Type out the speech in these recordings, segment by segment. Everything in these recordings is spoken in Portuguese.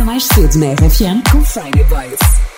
Começa mais cedo na RFM com Friday Boys.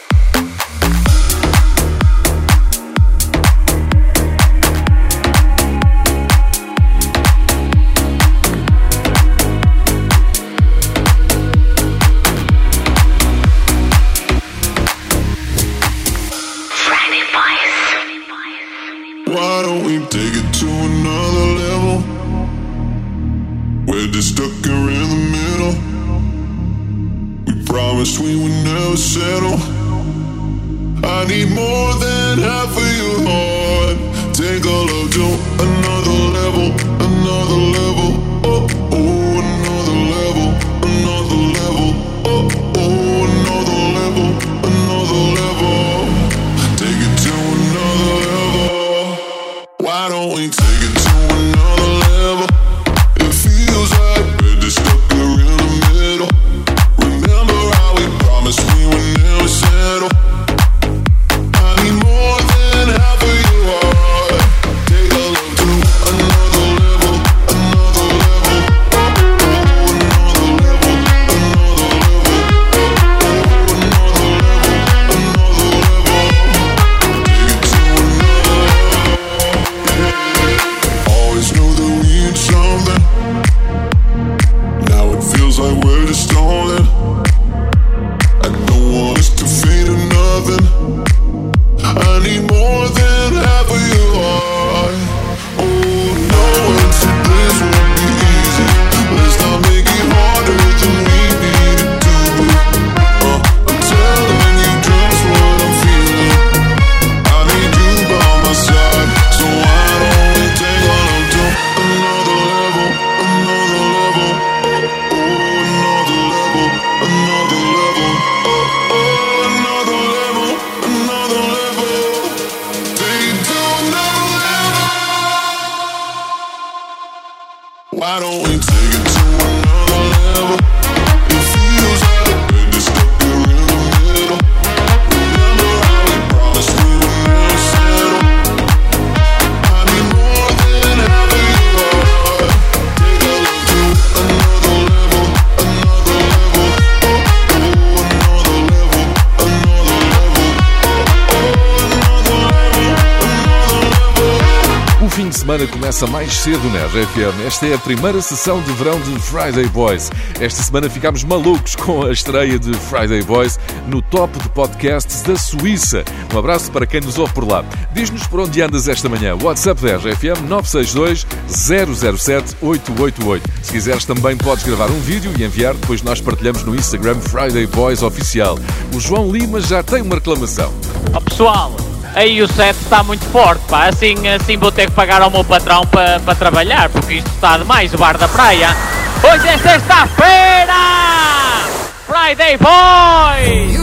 Cedo na RFM. Esta é a primeira sessão de verão de Friday Boys. Esta semana ficámos malucos com a estreia de Friday Boys no top de podcasts da Suíça. Um abraço para quem nos ouve por lá. Diz-nos por onde andas esta manhã. WhatsApp da RFM 962 007 888. Se quiseres também podes gravar um vídeo e enviar, depois nós partilhamos no Instagram Friday Boys Oficial. O João Lima já tem uma reclamação. Oh, pessoal, aí o set está muito forte, pá. Assim, assim vou ter que pagar ao meu patrão para pa trabalhar, porque isto está demais, o bar da praia. Hoje é sexta-feira! Friday Boys!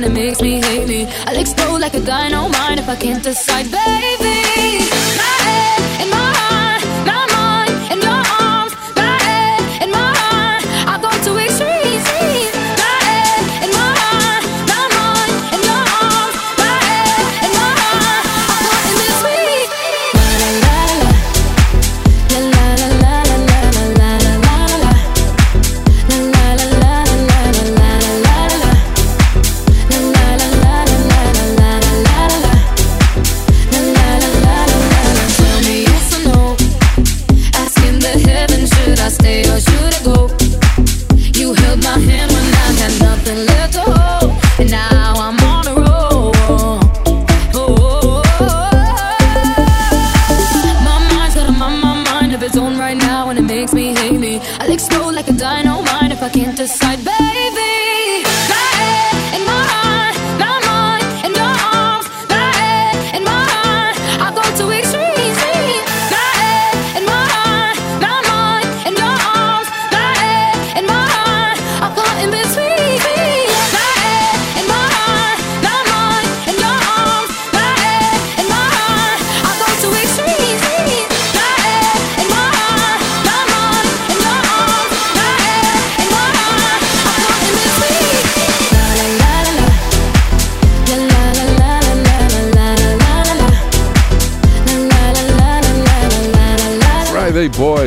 down, it makes me hate me. I'll explode like a dynamite if I can't decide, baby. My head and my heart.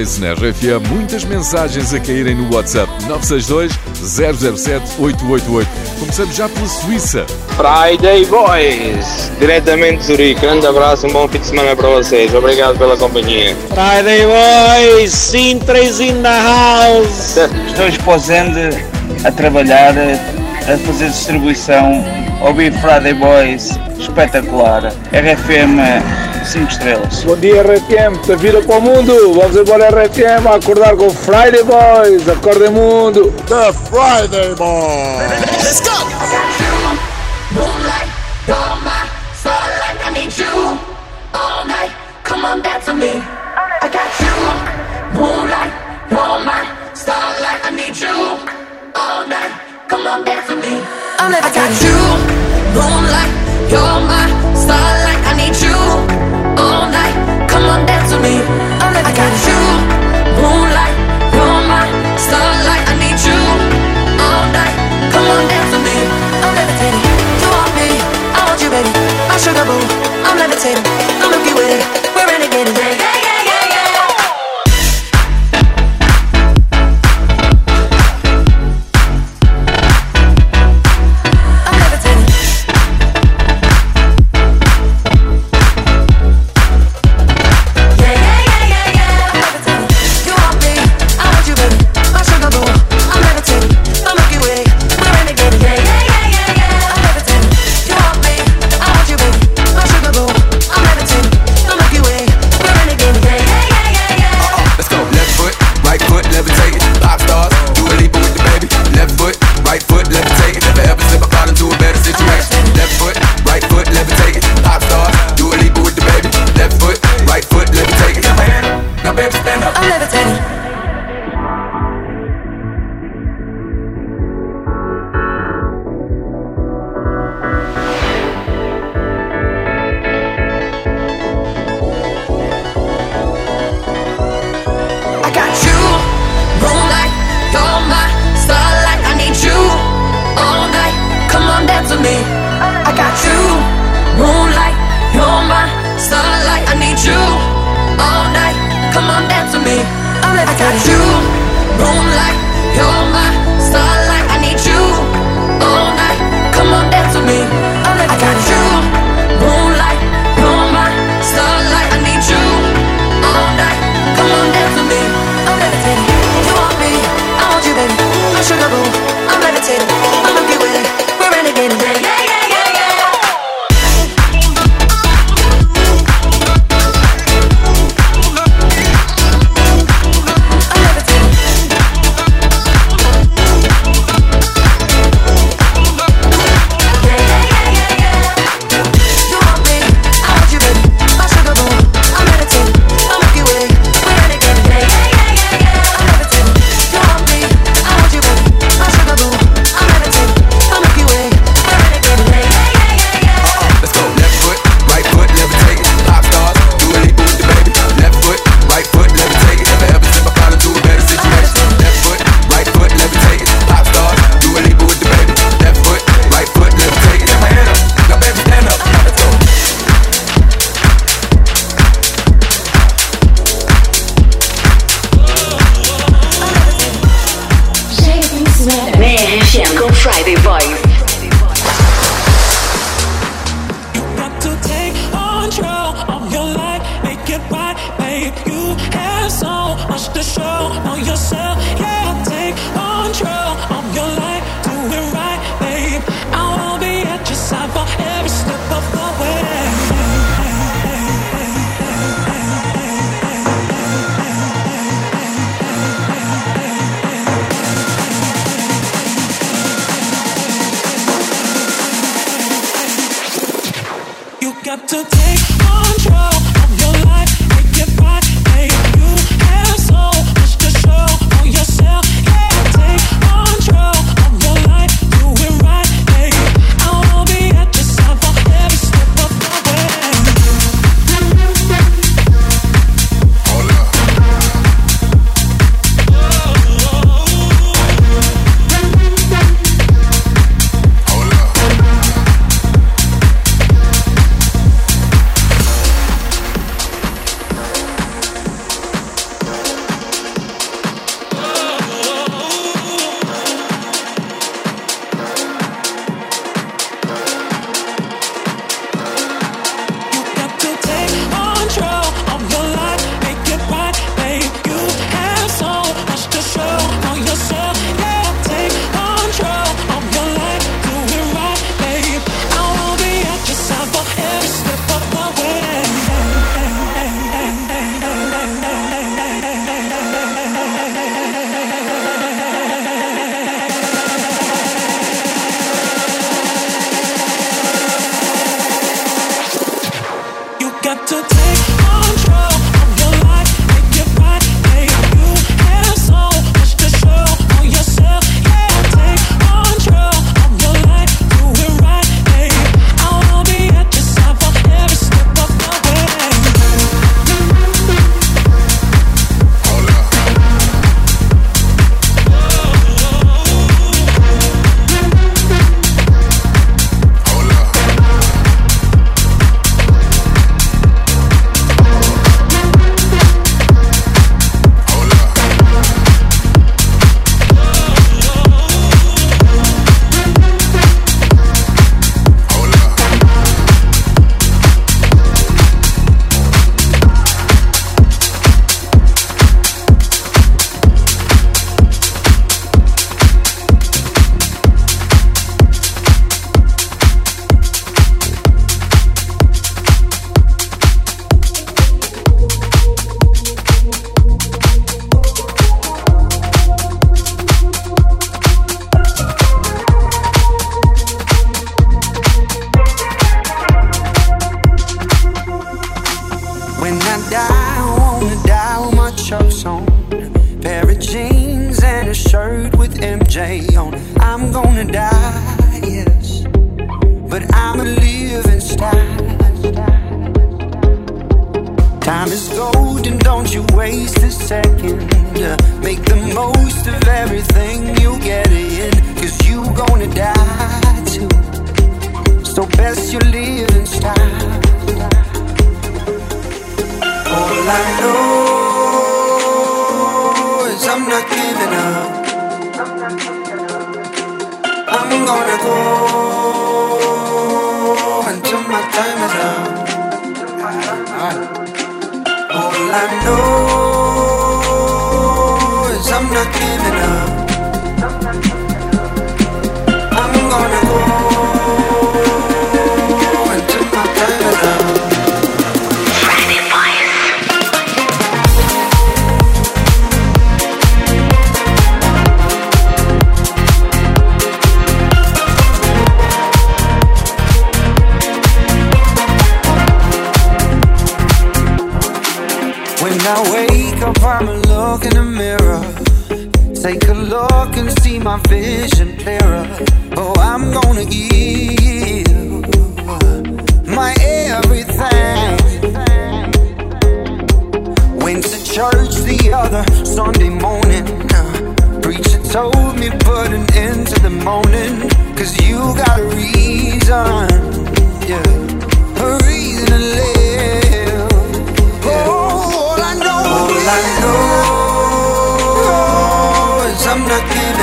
Face na RFM. Muitas mensagens a caírem no WhatsApp 962 007 888. Começamos já pela Suíça. Friday Boys, diretamente de Zurique. Grande abraço, um bom fim de semana para vocês. Obrigado pela companhia. Friday Boys, Sintra in the house. Estou exposendo a trabalhar, a fazer distribuição ouvir Friday Boys, espetacular. RFM 5 estrelas. Bom dia RFM, está vira para o mundo. Vamos embora RFM a acordar com Friday Boys. Acorda mundo. The Friday Boys. Let's go. Moonlight, you're my. I need you all night. Come on, dance with me. Come on. I never got you, moonlight. You're my starlight. I need you all night. Come on, dance with me. I'm I got you, moonlight. You're my starlight. I need you all night. Come on, dance with me. I'm levitating. You want me? I want you, baby. Sugar boo. I'm levitating. I'm Milky Way. J on. I'm gonna die, yes, but I'm a living style. Time is golden, don't you waste a second. Make the most of everything you get in, cause you gonna die too. So best you live in style. All I know is I'm not giving up. I'm gonna go until my time is up. All I know is I'm not giving looking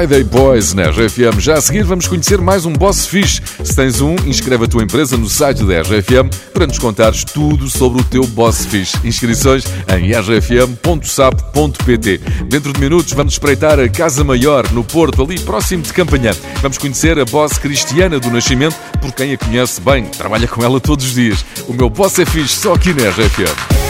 Friday Boys na RFM. Já a seguir vamos conhecer mais um boss fixe. Se tens um, inscreve a tua empresa no site da RFM para nos contares tudo sobre o teu boss fixe. Inscrições em rfm.sap.pt. Dentro de minutos vamos espreitar a Casa Maior no Porto, ali próximo de Campanhã. Vamos conhecer a boss Cristiana do Nascimento, por quem a conhece bem, trabalha com ela todos os dias. O meu boss é fixe só aqui na RFM.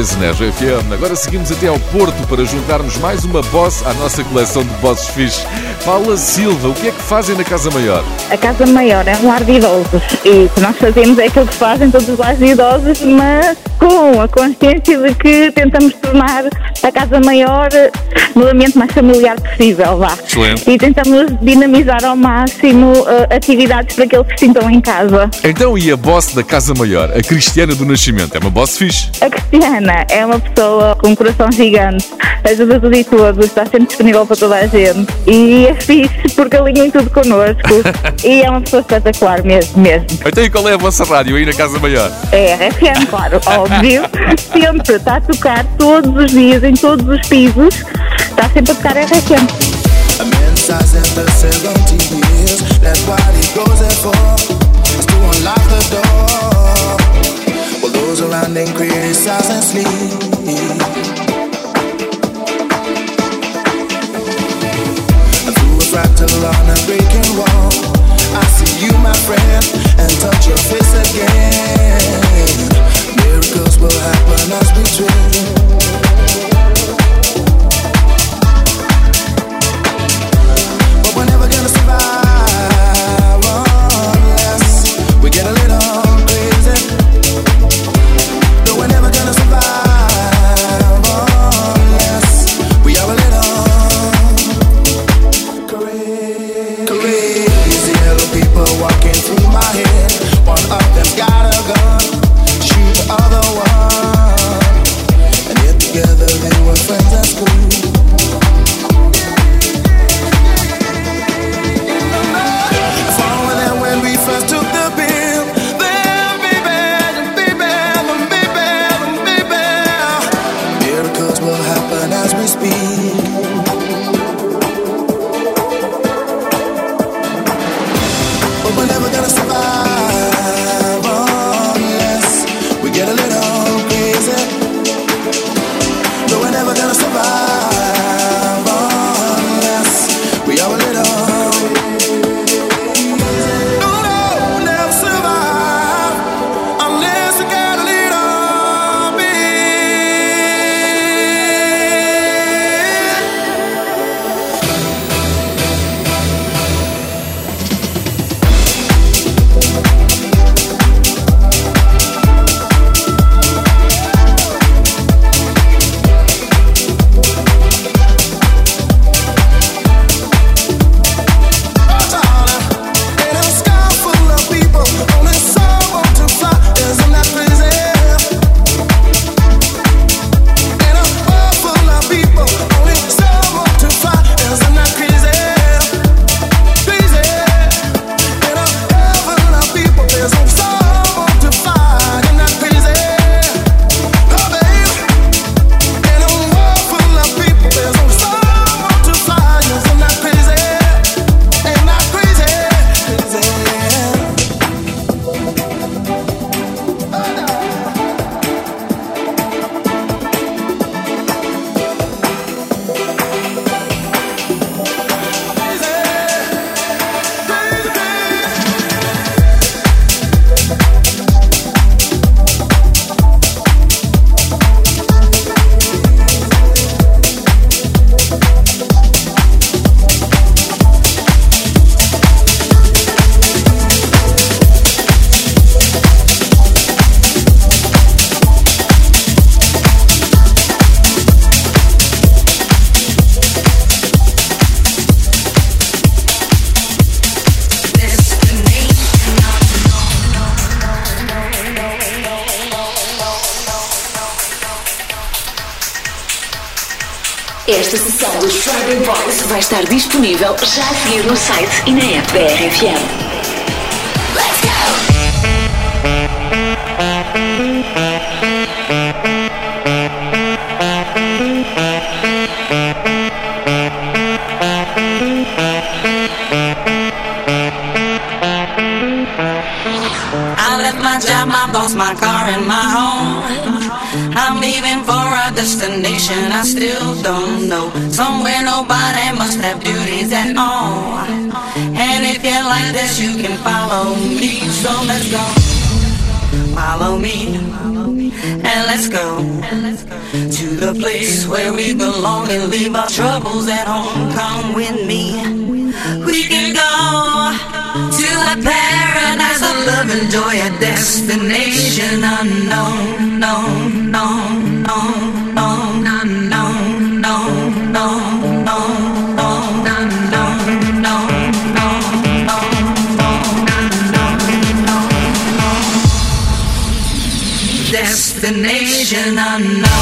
Na RFM. Agora seguimos até ao Porto para juntarmos mais uma boss à nossa coleção de bosses fixe. Paula Silva, o que é que fazem na Casa Maior? A Casa Maior é um lar de idosos e o que nós fazemos é aquilo que fazem todos os lares de idosos, mas com a consciência de que tentamos tornar a Casa Maior no ambiente mais familiar possível, vá. Excelente. E tentamos dinamizar ao máximo eh, atividades para que eles se sintam em casa. Então, e a boss da Casa Maior, a Cristiana do Nascimento, é uma boss fixe? A Cristiana é uma pessoa com um coração gigante, ajuda tudo e todos, está sempre disponível para toda a gente e é fixe porque alinha em tudo connosco e é uma pessoa espetacular mesmo, mesmo. Então, e qual é a vossa rádio aí na Casa Maior? É RFM, claro, óbvio. Sempre está a tocar todos os dias, em todos os pisos, está sempre a tocar RFM. A man size estar disponível já a seguir no site e na app da RFM. Let's go! I left my job, my boss, my car, and my home. destination, I still don't know. Somewhere nobody must have duties at all. And if you're like this, you can follow me. So let's go. Follow me. And let's go to the place where we belong and leave our troubles at home. Come with me. We can go to a paradise of love and joy, a destination unknown, known, known. vision unknown.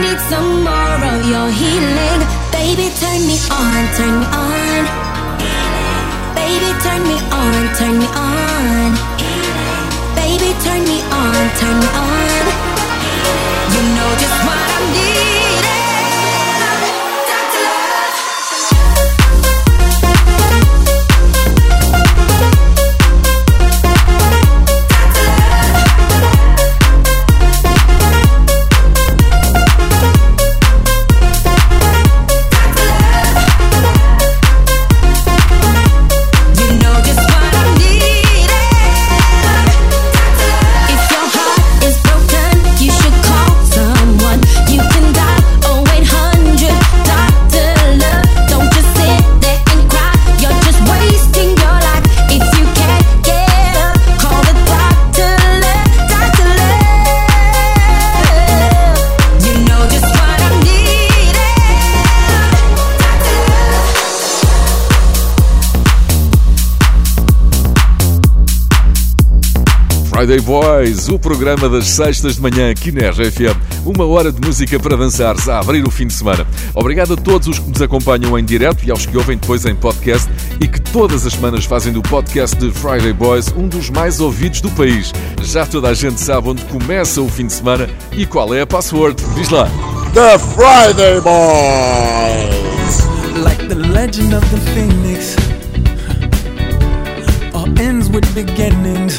More of your healing. Baby, turn me on, turn me on. Baby, turn me on, turn me on. Baby, turn me on, turn me on. You know just what I'm needing. Friday Boys, o programa das sextas de manhã aqui na RFM. Uma hora de música para dançares a abrir o fim de semana. Obrigado a todos os que nos acompanham em direto e aos que ouvem depois em podcast e que todas as semanas fazem do podcast de Friday Boys um dos mais ouvidos do país. Já toda a gente sabe onde começa o fim de semana e qual é a password. Diz lá. The Friday Boys. like the legend of the phoenix. All ends with beginnings.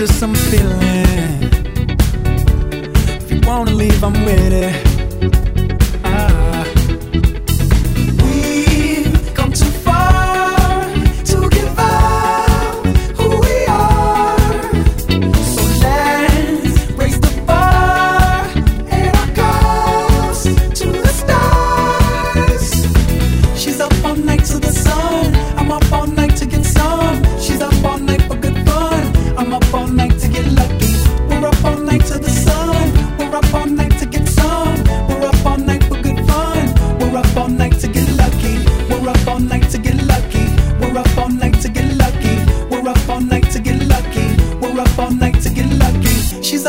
Just something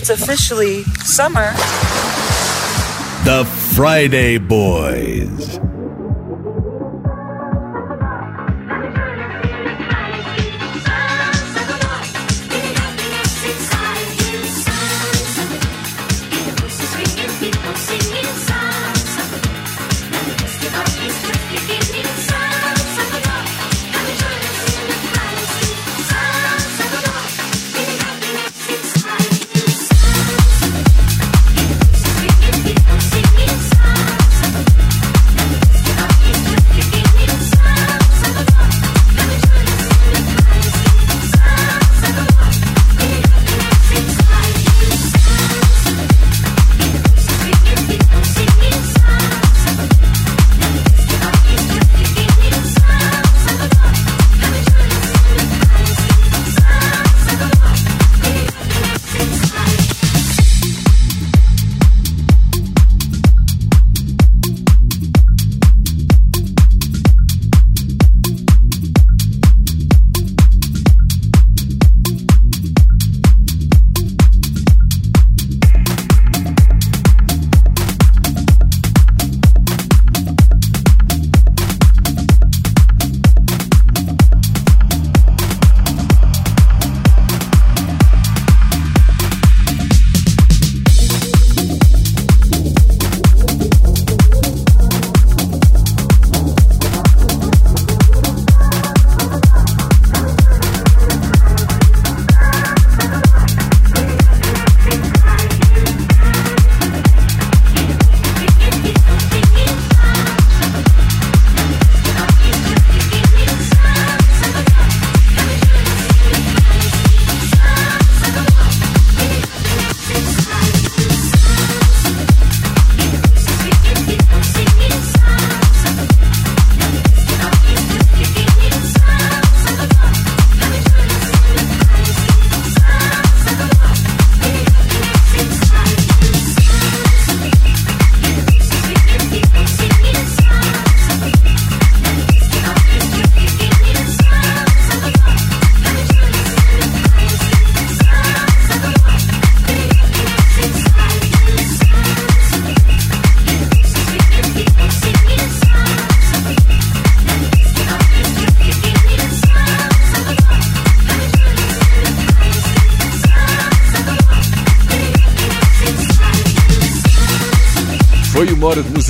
It's officially summer. The Friday Boys.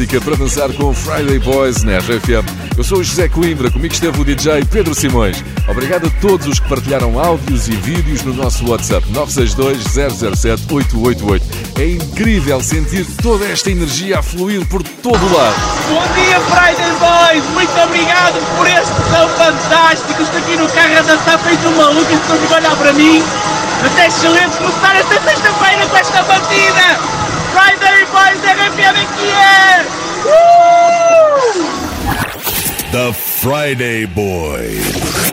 Música para dançar com Friday Boys na RFM. Eu sou o José Coimbra, comigo esteve o DJ Pedro Simões. Obrigado a todos os que partilharam áudios e vídeos no nosso WhatsApp 962-007-888. É incrível sentir toda esta energia a fluir por todo o lado. Bom dia, Friday Boys! Muito obrigado por este tão fantástico. Estou aqui no carro a dançar feito um maluco e estou a olhar para mim. Mas é excelente começar esta sexta-feira com esta batida! The Friday Boys.